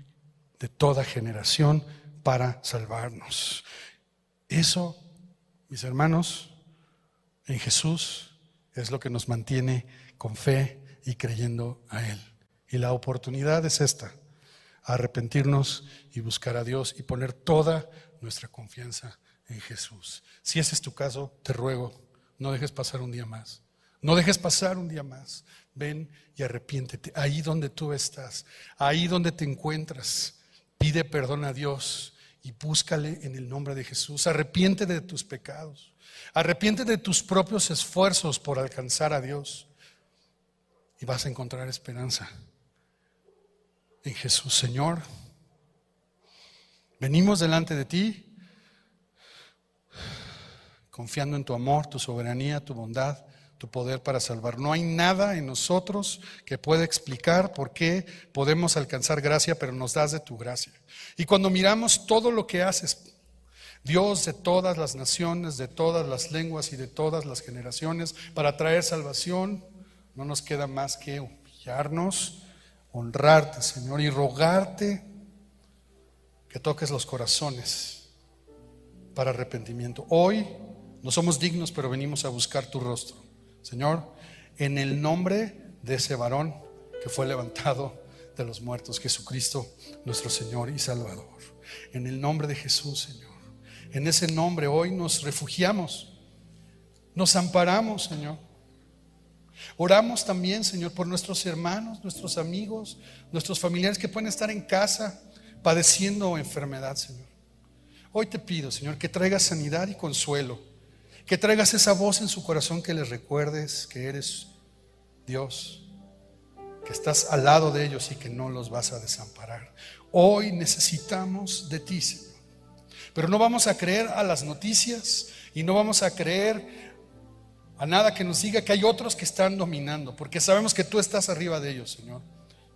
de toda generación para salvarnos. Eso, mis hermanos, en Jesús es lo que nos mantiene con fe y creyendo a Él. Y la oportunidad es esta, arrepentirnos y buscar a Dios y poner toda nuestra confianza en Jesús. Si ese es tu caso, te ruego, no dejes pasar un día más. No dejes pasar un día más. Ven y arrepiéntete. Ahí donde tú estás, ahí donde te encuentras, pide perdón a Dios y búscale en el nombre de Jesús. Arrepiente de tus pecados. Arrepiente de tus propios esfuerzos por alcanzar a Dios. Y vas a encontrar esperanza en Jesús. Señor, venimos delante de ti confiando en tu amor, tu soberanía, tu bondad, tu poder para salvar. No hay nada en nosotros que pueda explicar por qué podemos alcanzar gracia, pero nos das de tu gracia. Y cuando miramos todo lo que haces, Dios de todas las naciones, de todas las lenguas y de todas las generaciones, para traer salvación, no nos queda más que humillarnos, honrarte, Señor, y rogarte que toques los corazones para arrepentimiento. Hoy no somos dignos, pero venimos a buscar tu rostro. Señor, en el nombre de ese varón que fue levantado de los muertos, Jesucristo, nuestro Señor y Salvador. En el nombre de Jesús, Señor. En ese nombre hoy nos refugiamos, nos amparamos, Señor. Oramos también, Señor, por nuestros hermanos, nuestros amigos, nuestros familiares que pueden estar en casa padeciendo enfermedad, Señor. Hoy te pido, Señor, que traigas sanidad y consuelo que traigas esa voz en su corazón que les recuerdes que eres Dios, que estás al lado de ellos y que no los vas a desamparar. Hoy necesitamos de ti, Señor. Pero no vamos a creer a las noticias y no vamos a creer a nada que nos diga que hay otros que están dominando, porque sabemos que tú estás arriba de ellos, Señor.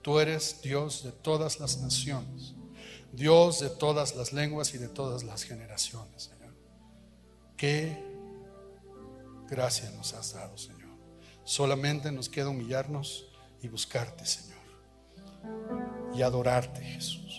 Tú eres Dios de todas las naciones, Dios de todas las lenguas y de todas las generaciones, Señor. Que Gracias nos has dado, Señor. Solamente nos queda humillarnos y buscarte, Señor. Y adorarte, Jesús.